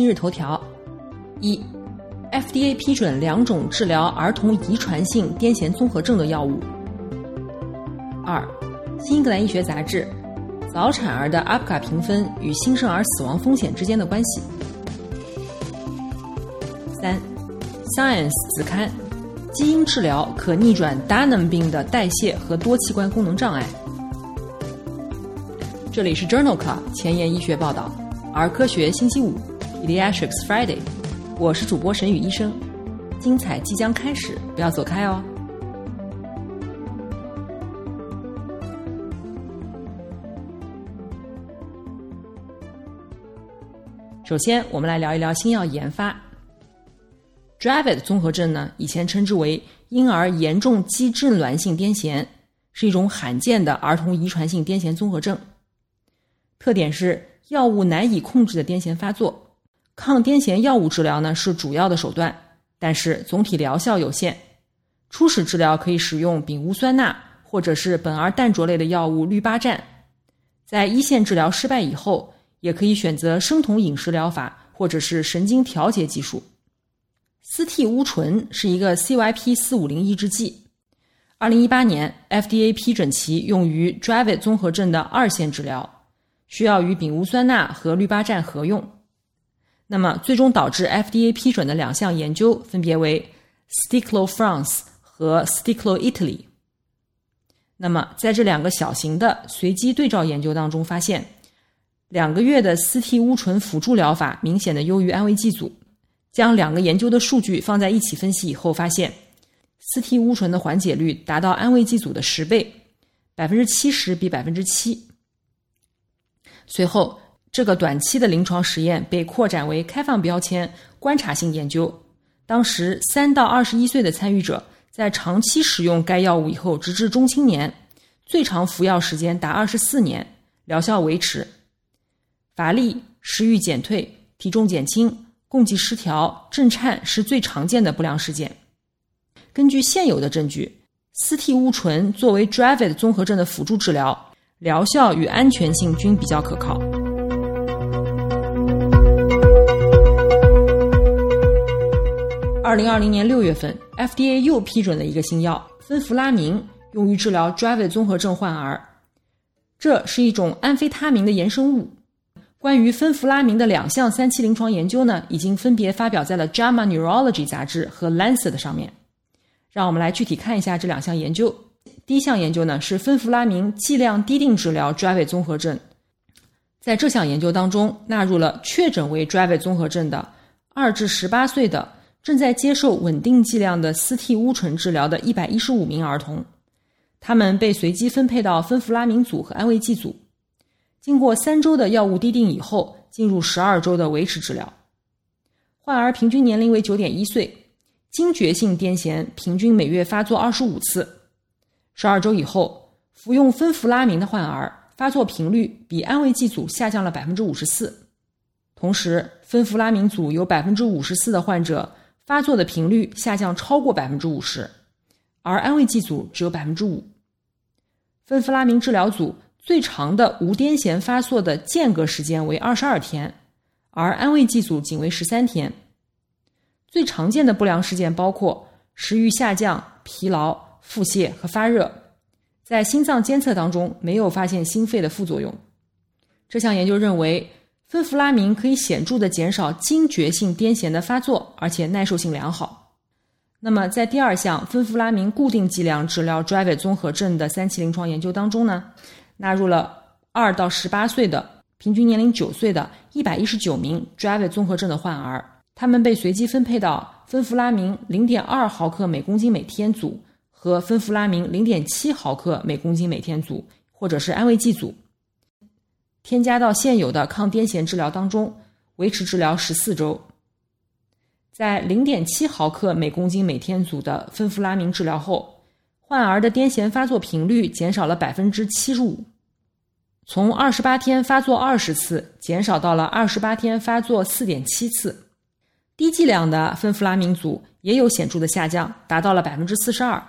今日头条：一，FDA 批准两种治疗儿童遗传性癫痫综合症的药物。二，《新英格兰医学杂志》：早产儿的 APG 评分与新生儿死亡风险之间的关系。三，《Science》子刊：基因治疗可逆转 Danon 病的代谢和多器官功能障碍。这里是 Journal Club 前沿医学报道，儿科学星期五。Pediatrics Friday，我是主播沈宇医生，精彩即将开始，不要走开哦。首先，我们来聊一聊新药研发。Dravet 综合症呢，以前称之为婴儿严重肌震挛性癫痫，是一种罕见的儿童遗传性癫痫综合症，特点是药物难以控制的癫痫发作。抗癫痫药物治疗呢是主要的手段，但是总体疗效有限。初始治疗可以使用丙戊酸钠或者是苯二氮卓类的药物氯巴占。在一线治疗失败以后，也可以选择生酮饮食疗法或者是神经调节技术。司替乌醇是一个 CYP 四五零抑制剂。二零一八年 FDA 批准其用于 Dravet 综合症的二线治疗，需要与丙戊酸钠和氯巴占合用。那么，最终导致 FDA 批准的两项研究分别为 Sticlo France 和 Sticlo Italy。那么，在这两个小型的随机对照研究当中，发现两个月的司替乌醇辅助疗法明显的优于安慰剂组。将两个研究的数据放在一起分析以后，发现司替乌醇的缓解率达到安慰剂组的十倍，百分之七十比百分之七。随后。这个短期的临床实验被扩展为开放标签观察性研究。当时，三到二十一岁的参与者在长期使用该药物以后，直至中青年，最长服药时间达二十四年，疗效维持。乏力、食欲减退、体重减轻、共济失调、震颤是最常见的不良事件。根据现有的证据，司替乌醇作为 Dravet 综合症的辅助治疗，疗效与安全性均比较可靠。二零二零年六月份，FDA 又批准了一个新药芬弗拉明，用于治疗 Dravet 综合症患儿。这是一种安非他明的衍生物。关于芬弗拉明的两项三期临床研究呢，已经分别发表在了《JAMA Neurology》杂志和《Lancet》上面。让我们来具体看一下这两项研究。第一项研究呢是芬弗拉明剂量滴定治疗 Dravet 综合症。在这项研究当中，纳入了确诊为 Dravet 综合症的二至十八岁的。正在接受稳定剂量的司替乌醇治疗的一百一十五名儿童，他们被随机分配到芬弗拉明组和安慰剂组。经过三周的药物滴定以后，进入十二周的维持治疗。患儿平均年龄为九点一岁，惊厥性癫痫平均每月发作二十五次。十二周以后，服用芬弗拉明的患儿发作频率比安慰剂组下降了百分之五十四，同时芬弗拉明组有百分之五十四的患者。发作的频率下降超过百分之五十，而安慰剂组只有百分之五。芬弗拉明治疗组最长的无癫痫发作的间隔时间为二十二天，而安慰剂组仅为十三天。最常见的不良事件包括食欲下降、疲劳、腹泻和发热。在心脏监测当中没有发现心肺的副作用。这项研究认为。芬弗拉明可以显著的减少惊厥性癫痫的发作，而且耐受性良好。那么，在第二项芬弗拉明固定剂量治疗 Dravet 综合症的三期临床研究当中呢，纳入了二到十八岁的平均年龄九岁的一百一十九名 Dravet 综合症的患儿，他们被随机分配到芬弗拉明零点二毫克每公斤每天组和芬弗拉明零点七毫克每公斤每天组。或者是安慰剂组，添加到现有的抗癫痫治疗当中，维持治疗十四周。在零点七毫克每公斤每天组的芬弗拉明治疗后，患儿的癫痫发作频率减少了百分之七十五，从二十八天发作二十次减少到了二十八天发作四点七次。低剂量的芬弗拉明组也有显著的下降，达到了百分之四十二，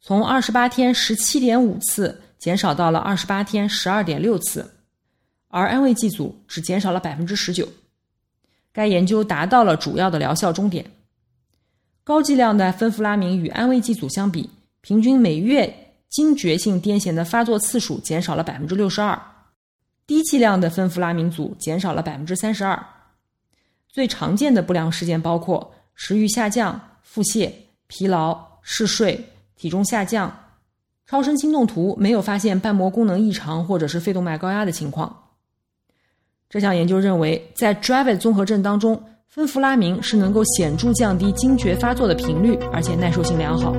从二十八天十七点五次减少到了二十八天十二点六次，而安慰剂组只减少了百分之十九。该研究达到了主要的疗效终点。高剂量的芬弗拉明与安慰剂组相比，平均每月惊厥性癫痫的发作次数减少了百分之六十二，低剂量的芬弗拉明组减少了百分之三十二。最常见的不良事件包括食欲下降、腹泻、疲劳、嗜睡、体重下降。超声心动图没有发现瓣膜功能异常或者是肺动脉高压的情况。这项研究认为，在 Dravet 综合症当中，芬弗拉明是能够显著降低惊厥发作的频率，而且耐受性良好。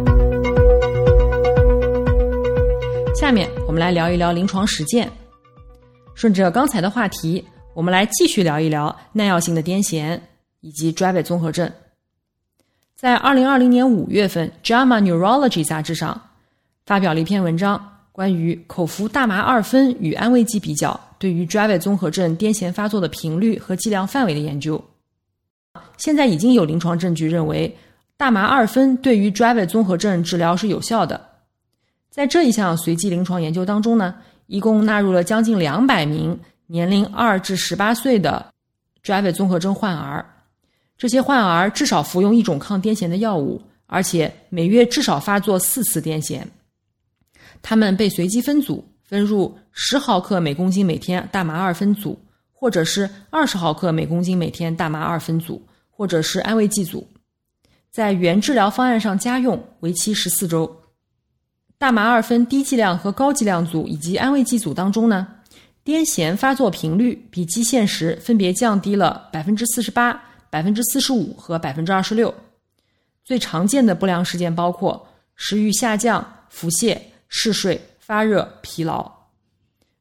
下面我们来聊一聊临床实践。顺着刚才的话题。我们来继续聊一聊耐药性的癫痫以及 Dravet 综合症。在二零二零年五月份，《JAMA Neurology》杂志上发表了一篇文章，关于口服大麻二酚与安慰剂比较对于 Dravet 综合症癫痫发作的频率和剂量范围的研究。现在已经有临床证据认为，大麻二酚对于 Dravet 综合症治疗是有效的。在这一项随机临床研究当中呢，一共纳入了将近两百名。年龄二至十八岁的 Dravet 综合症患儿，这些患儿至少服用一种抗癫痫的药物，而且每月至少发作四次癫痫。他们被随机分组，分入十毫克每公斤每天大麻二分组，或者是二十毫克每公斤每天大麻二分组，或者是安慰剂组，在原治疗方案上加用，为期十四周。大麻二分低剂量和高剂量组以及安慰剂组当中呢？癫痫发作频率比基线时分别降低了百分之四十八、百分之四十五和百分之二十六。最常见的不良事件包括食欲下降、腹泻、嗜睡、发热、疲劳。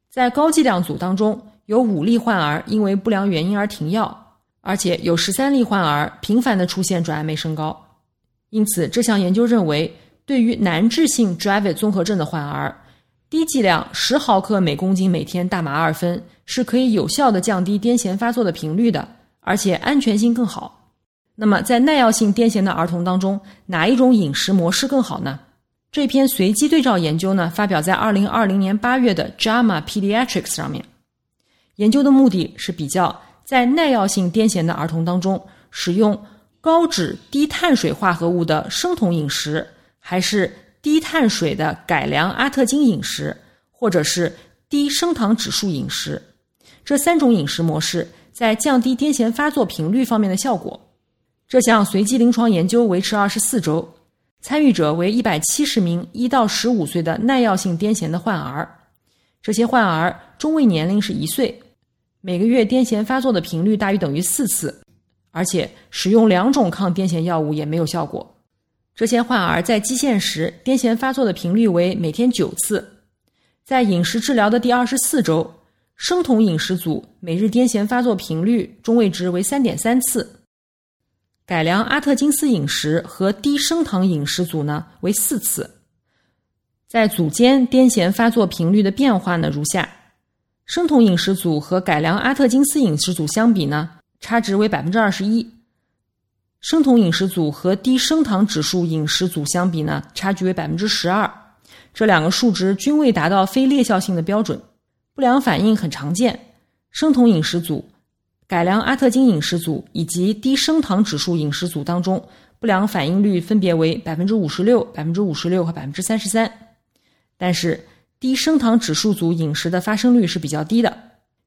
在高剂量组当中，有五例患儿因为不良原因而停药，而且有十三例患儿频繁的出现转氨酶升高。因此，这项研究认为，对于难治性 Dravet 综合症的患儿。低剂量十毫克每公斤每天大麻二酚是可以有效的降低癫痫发作的频率的，而且安全性更好。那么，在耐药性癫痫的儿童当中，哪一种饮食模式更好呢？这篇随机对照研究呢，发表在二零二零年八月的《JAMA Pediatrics》上面。研究的目的是比较在耐药性癫痫的儿童当中，使用高脂低碳水化合物的生酮饮食，还是。低碳水的改良阿特金饮食，或者是低升糖指数饮食，这三种饮食模式在降低癫痫发作频率方面的效果。这项随机临床研究维持二十四周，参与者为一百七十名一到十五岁的耐药性癫痫的患儿，这些患儿中位年龄是一岁，每个月癫痫发作的频率大于等于四次，而且使用两种抗癫痫药物也没有效果。这些患儿在基线时癫痫发作的频率为每天九次，在饮食治疗的第二十四周，生酮饮食组每日癫痫发作频率中位值为三点三次，改良阿特金斯饮食和低升糖饮食组呢为四次。在组间癫痫发作频率的变化呢如下：生酮饮食组和改良阿特金斯饮食组相比呢，差值为百分之二十一。生酮饮食组和低升糖指数饮食组相比呢，差距为百分之十二，这两个数值均未达到非劣效性的标准，不良反应很常见。生酮饮食组、改良阿特金饮食组以及低升糖指数饮食组当中，不良反应率分别为百分之五十六、百分之五十六和百分之三十三。但是低升糖指数组饮食的发生率是比较低的，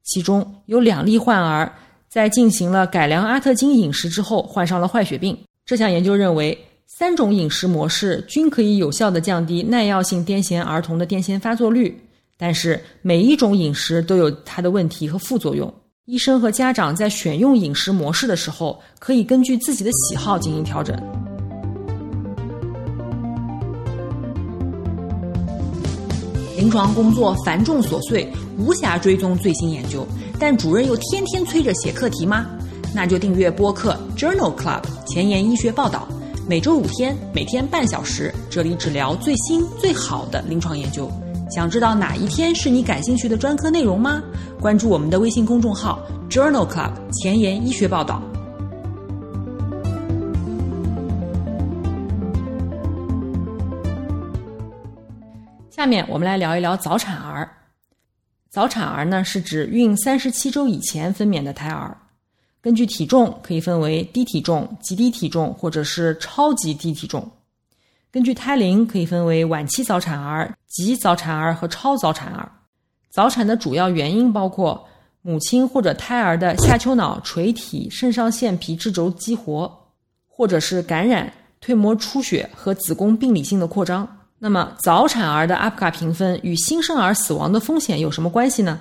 其中有两例患儿。在进行了改良阿特金饮食之后，患上了坏血病。这项研究认为，三种饮食模式均可以有效的降低耐药性癫痫儿童的癫痫发作率，但是每一种饮食都有它的问题和副作用。医生和家长在选用饮食模式的时候，可以根据自己的喜好进行调整。临床工作繁重琐碎，无暇追踪最新研究，但主任又天天催着写课题吗？那就订阅播客 Journal Club 前沿医学报道，每周五天，每天半小时，这里只聊最新最好的临床研究。想知道哪一天是你感兴趣的专科内容吗？关注我们的微信公众号 Journal Club 前沿医学报道。下面我们来聊一聊早产儿。早产儿呢，是指孕三十七周以前分娩的胎儿。根据体重可以分为低体重、极低体重或者是超级低体重。根据胎龄可以分为晚期早产儿、极早产儿和超早产儿。早产的主要原因包括母亲或者胎儿的下丘脑垂体肾上腺皮质轴激活，或者是感染、蜕膜出血和子宫病理性的扩张。那么，早产儿的阿普卡评分与新生儿死亡的风险有什么关系呢？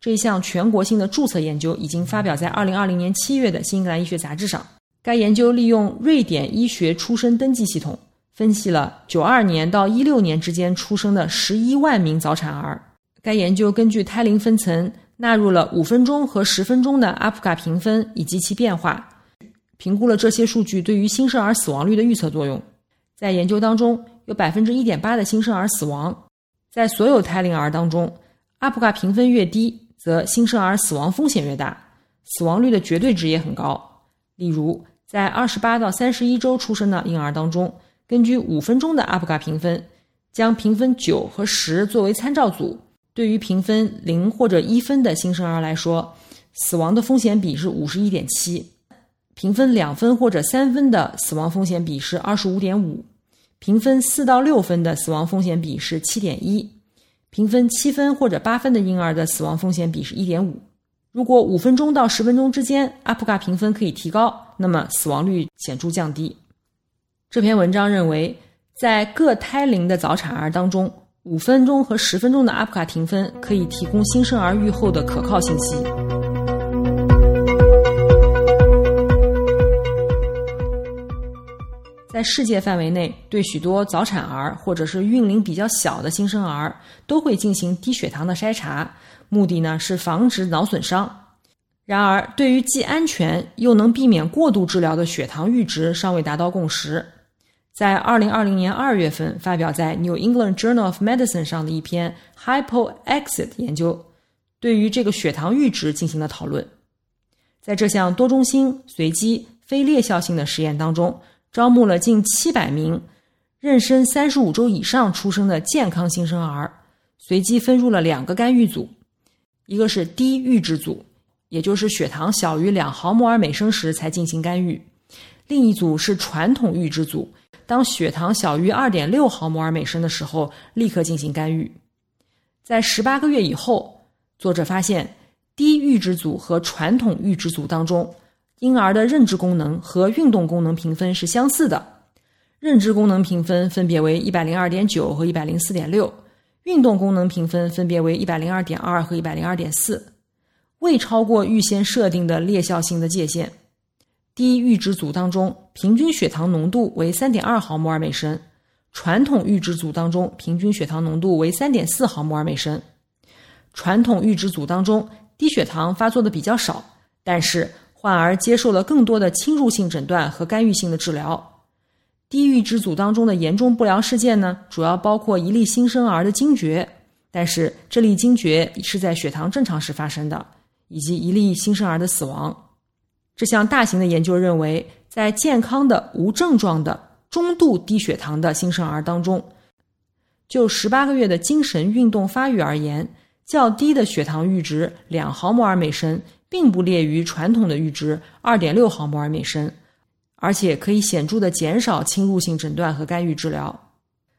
这一项全国性的注册研究已经发表在二零二零年七月的《新英格兰医学杂志》上。该研究利用瑞典医学出生登记系统，分析了九二年到一六年之间出生的十一万名早产儿。该研究根据胎龄分层，纳入了五分钟和十分钟的阿普卡评分以及其变化，评估了这些数据对于新生儿死亡率的预测作用。在研究当中，有百分之一点八的新生儿死亡。在所有胎龄儿当中，阿普卡评分越低，则新生儿死亡风险越大，死亡率的绝对值也很高。例如，在二十八到三十一周出生的婴儿当中，根据五分钟的阿普卡评分，将评分九和十作为参照组，对于评分零或者一分的新生儿来说，死亡的风险比是五十一点七；评分两分或者三分的死亡风险比是二十五点五。评分四到六分的死亡风险比是七点一，评分七分或者八分的婴儿的死亡风险比是一点五。如果五分钟到十分钟之间阿普卡评分可以提高，那么死亡率显著降低。这篇文章认为，在各胎龄的早产儿当中，五分钟和十分钟的阿普卡评分可以提供新生儿预后的可靠信息。在世界范围内，对许多早产儿或者是孕龄比较小的新生儿，都会进行低血糖的筛查，目的呢是防止脑损伤。然而，对于既安全又能避免过度治疗的血糖阈值，尚未达到共识。在二零二零年二月份发表在《New England Journal of Medicine》上的一篇 Hypoxia 研究，对于这个血糖阈值进行了讨论。在这项多中心、随机、非裂效性的实验当中。招募了近七百名妊娠三十五周以上出生的健康新生儿，随机分入了两个干预组，一个是低阈值组，也就是血糖小于两毫摩尔每升时才进行干预；另一组是传统阈值组，当血糖小于二点六毫摩尔每升的时候立刻进行干预。在十八个月以后，作者发现低阈值组和传统阈值组当中。婴儿的认知功能和运动功能评分是相似的，认知功能评分分别为一百零二点九和一百零四点六，运动功能评分分别为一百零二点二和一百零二点四，未超过预先设定的劣效性的界限。低阈值组当中，平均血糖浓度为三点二毫摩尔每升；传统阈值组当中，平均血糖浓度为三点四毫摩尔每升。传统阈值组当中，低血糖发作的比较少，但是。患儿接受了更多的侵入性诊断和干预性的治疗。低阈值组当中的严重不良事件呢，主要包括一例新生儿的惊厥，但是这例惊厥是在血糖正常时发生的，以及一例新生儿的死亡。这项大型的研究认为，在健康的无症状的中度低血糖的新生儿当中，就十八个月的精神运动发育而言，较低的血糖阈值两毫摩尔每升。并不劣于传统的阈值二点六毫摩尔每升，而且可以显著的减少侵入性诊断和干预治疗。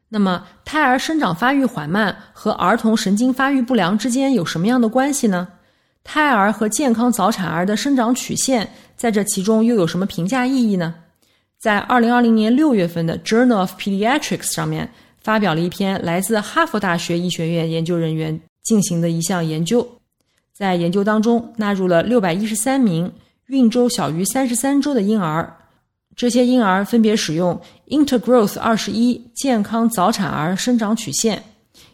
那么，胎儿生长发育缓慢和儿童神经发育不良之间有什么样的关系呢？胎儿和健康早产儿的生长曲线在这其中又有什么评价意义呢？在二零二零年六月份的《Journal of Pediatrics》上面发表了一篇来自哈佛大学医学院研究人员进行的一项研究。在研究当中，纳入了六百一十三名孕周小于三十三周的婴儿，这些婴儿分别使用 Intergrowth 二十一健康早产儿生长曲线，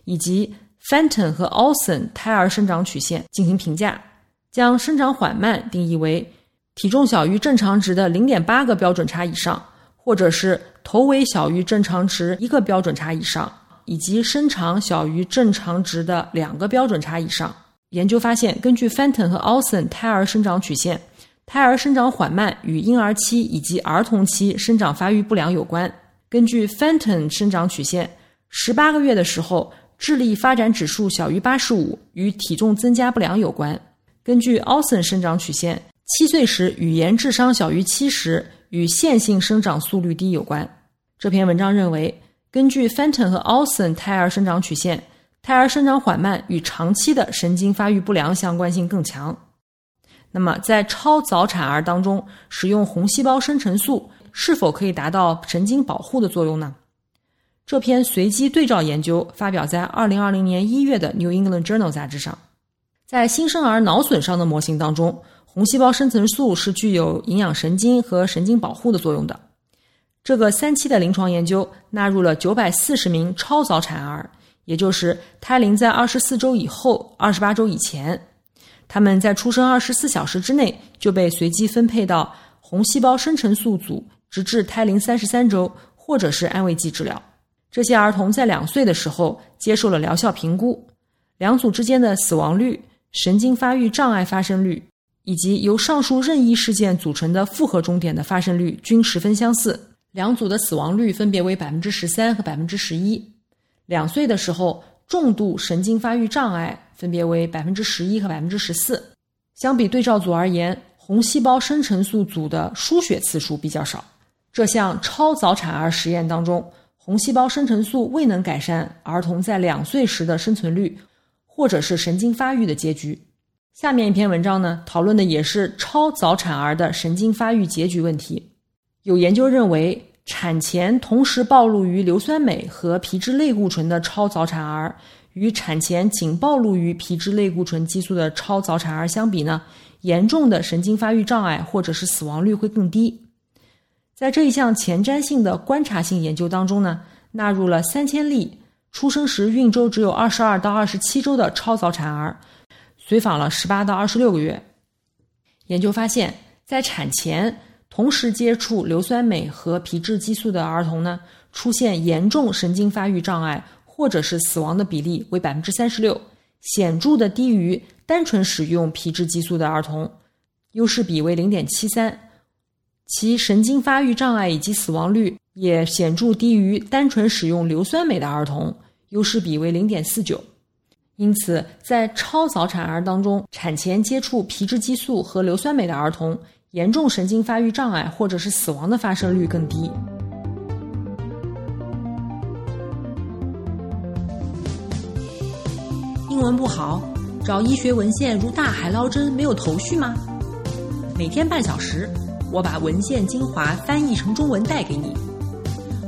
以及 Fenton 和 Olsen 胎儿生长曲线进行评价，将生长缓慢定义为体重小于正常值的零点八个标准差以上，或者是头围小于正常值一个标准差以上，以及身长小于正常值的两个标准差以上。研究发现，根据 Fenton 和 Olsen 胎儿生长曲线。胎儿生长缓慢与婴儿期以及儿童期生长发育不良有关。根据 Fenton 生长曲线，十八个月的时候智力发展指数小于八十五，与体重增加不良有关。根据 Olsen 生长曲线，七岁时语言智商小于七十，与线性生长速率低有关。这篇文章认为，根据 Fenton 和 Olsen 胎儿生长曲线，胎儿生长缓慢与长期的神经发育不良相关性更强。那么，在超早产儿当中，使用红细胞生成素是否可以达到神经保护的作用呢？这篇随机对照研究发表在二零二零年一月的《New England Journal》杂志上。在新生儿脑损伤的模型当中，红细胞生成素是具有营养神经和神经保护的作用的。这个三期的临床研究纳入了九百四十名超早产儿，也就是胎龄在二十四周以后、二十八周以前。他们在出生二十四小时之内就被随机分配到红细胞生成素组，直至胎龄三十三周，或者是安慰剂治疗。这些儿童在两岁的时候接受了疗效评估，两组之间的死亡率、神经发育障碍发生率以及由上述任意事件组成的复合终点的发生率均十分相似。两组的死亡率分别为百分之十三和百分之十一。两岁的时候。重度神经发育障碍分别为百分之十一和百分之十四，相比对照组而言，红细胞生成素组的输血次数比较少。这项超早产儿实验当中，红细胞生成素未能改善儿童在两岁时的生存率，或者是神经发育的结局。下面一篇文章呢，讨论的也是超早产儿的神经发育结局问题。有研究认为。产前同时暴露于硫酸镁和皮质类固醇的超早产儿，与产前仅暴露于皮质类固醇激素的超早产儿相比呢，严重的神经发育障碍或者是死亡率会更低。在这一项前瞻性的观察性研究当中呢，纳入了三千例出生时孕周只有二十二到二十七周的超早产儿，随访了十八到二十六个月。研究发现，在产前。同时接触硫酸镁和皮质激素的儿童呢，出现严重神经发育障碍或者是死亡的比例为百分之三十六，显著的低于单纯使用皮质激素的儿童，优势比为零点七三，其神经发育障碍以及死亡率也显著低于单纯使用硫酸镁的儿童，优势比为零点四九。因此，在超早产儿当中，产前接触皮质激素和硫酸镁的儿童。严重神经发育障碍或者是死亡的发生率更低。英文不好，找医学文献如大海捞针，没有头绪吗？每天半小时，我把文献精华翻译成中文带给你。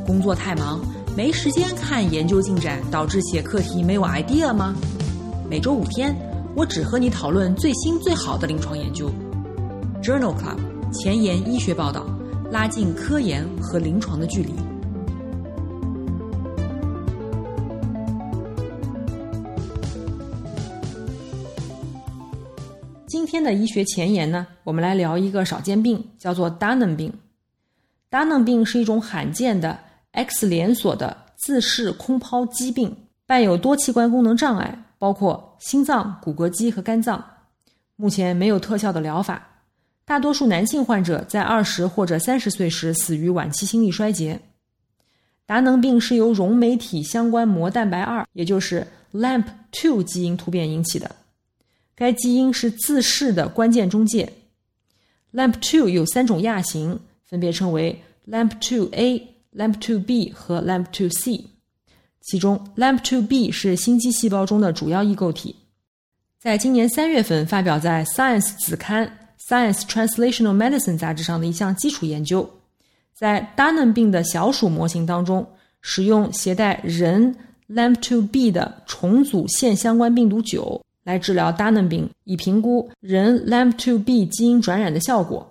工作太忙，没时间看研究进展，导致写课题没有 idea 吗？每周五天，我只和你讨论最新最好的临床研究。Journal Club 前沿医学报道，拉近科研和临床的距离。今天的医学前沿呢，我们来聊一个少见病，叫做 Danon 病。Danon 病是一种罕见的 X 连锁的自噬空抛疾病，伴有多器官功能障碍，包括心脏、骨骼肌和肝脏。目前没有特效的疗法。大多数男性患者在二十或者三十岁时死于晚期心力衰竭。达能病是由溶酶体相关膜蛋白二，也就是 LAMP2 基因突变引起的。该基因是自噬的关键中介。LAMP2 有三种亚型，分别称为 LAMP2A、LAMP2B 和 LAMP2C。其中 LAMP2B 是心肌细胞中的主要异构体。在今年三月份发表在《Science》子刊。Science Translational Medicine 杂志上的一项基础研究，在 Danon 病的小鼠模型当中，使用携带人 LAMP2B 的重组腺相关病毒九来治疗 Danon 病，以评估人 LAMP2B 基因转染的效果。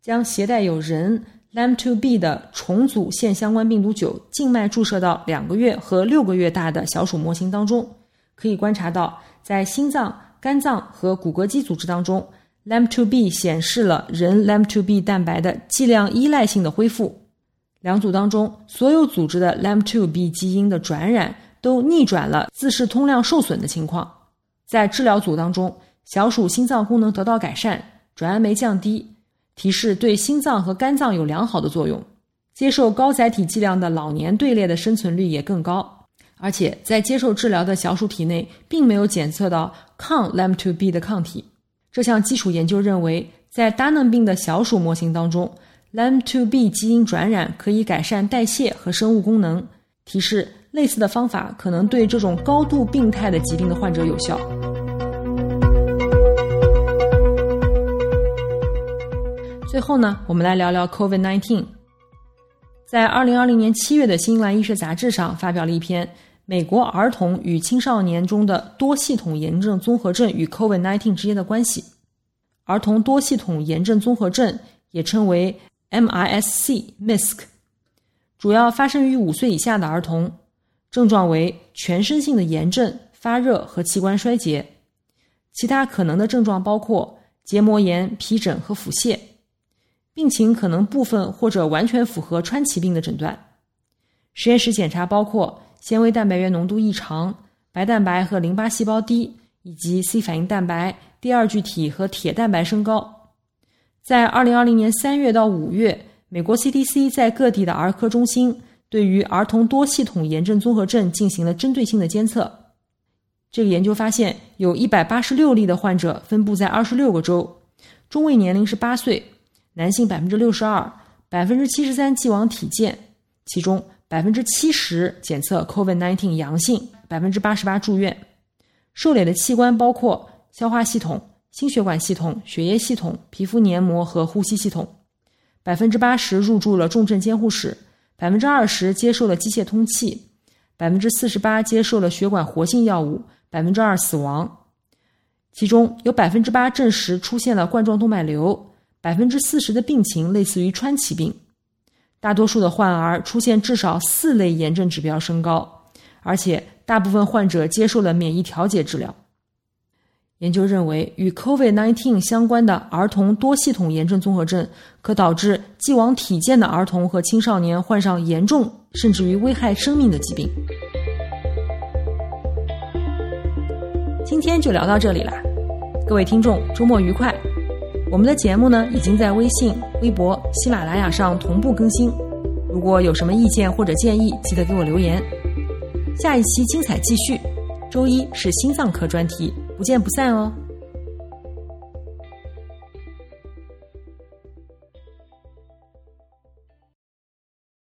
将携带有人 LAMP2B 的重组腺相关病毒九静脉注射到两个月和六个月大的小鼠模型当中。可以观察到，在心脏、肝脏和骨骼肌组织当中，LAMP2B 显示了人 LAMP2B 蛋白的剂量依赖性的恢复。两组当中，所有组织的 LAMP2B 基因的转染都逆转了自噬通量受损的情况。在治疗组当中，小鼠心脏功能得到改善，转氨酶降低，提示对心脏和肝脏有良好的作用。接受高载体剂量的老年队列的生存率也更高，而且在接受治疗的小鼠体内并没有检测到抗 LAM2B 的抗体。这项基础研究认为，在大嫩病的小鼠模型当中。，LAM2B 基因转染可以改善代谢和生物功能，提示类似的方法可能对这种高度病态的疾病的患者有效。最后呢，我们来聊聊 COVID-19。在2020年7月的《新英格兰医学杂志》上发表了一篇《美国儿童与青少年中的多系统炎症综合症与 COVID-19 之间的关系》。儿童多系统炎症综合症也称为。MIS-C（MISC） 主要发生于五岁以下的儿童，症状为全身性的炎症、发热和器官衰竭。其他可能的症状包括结膜炎、皮疹和腹泻。病情可能部分或者完全符合川崎病的诊断。实验室检查包括纤维蛋白原浓度异常、白蛋白和淋巴细胞低，以及 C 反应蛋白、第二聚体和铁蛋白升高。在二零二零年三月到五月，美国 CDC 在各地的儿科中心对于儿童多系统炎症综合症进行了针对性的监测。这个研究发现，有一百八十六例的患者分布在二十六个州，中位年龄是八岁，男性百分之六十二，百分之七十三既往体检，其中百分之七十检测 COVID-19 阳性，百分之八十八住院。受累的器官包括消化系统。心血管系统、血液系统、皮肤黏膜和呼吸系统，百分之八十入住了重症监护室，百分之二十接受了机械通气，百分之四十八接受了血管活性药物，百分之二死亡。其中有百分之八证实出现了冠状动脉瘤，百分之四十的病情类似于川崎病。大多数的患儿出现至少四类炎症指标升高，而且大部分患者接受了免疫调节治疗。研究认为，与 COVID-19 相关的儿童多系统炎症综合症可导致既往体健的儿童和青少年患上严重甚至于危害生命的疾病。今天就聊到这里啦，各位听众，周末愉快！我们的节目呢，已经在微信、微博、喜马拉雅上同步更新。如果有什么意见或者建议，记得给我留言。下一期精彩继续，周一是心脏科专题。不见不散哦。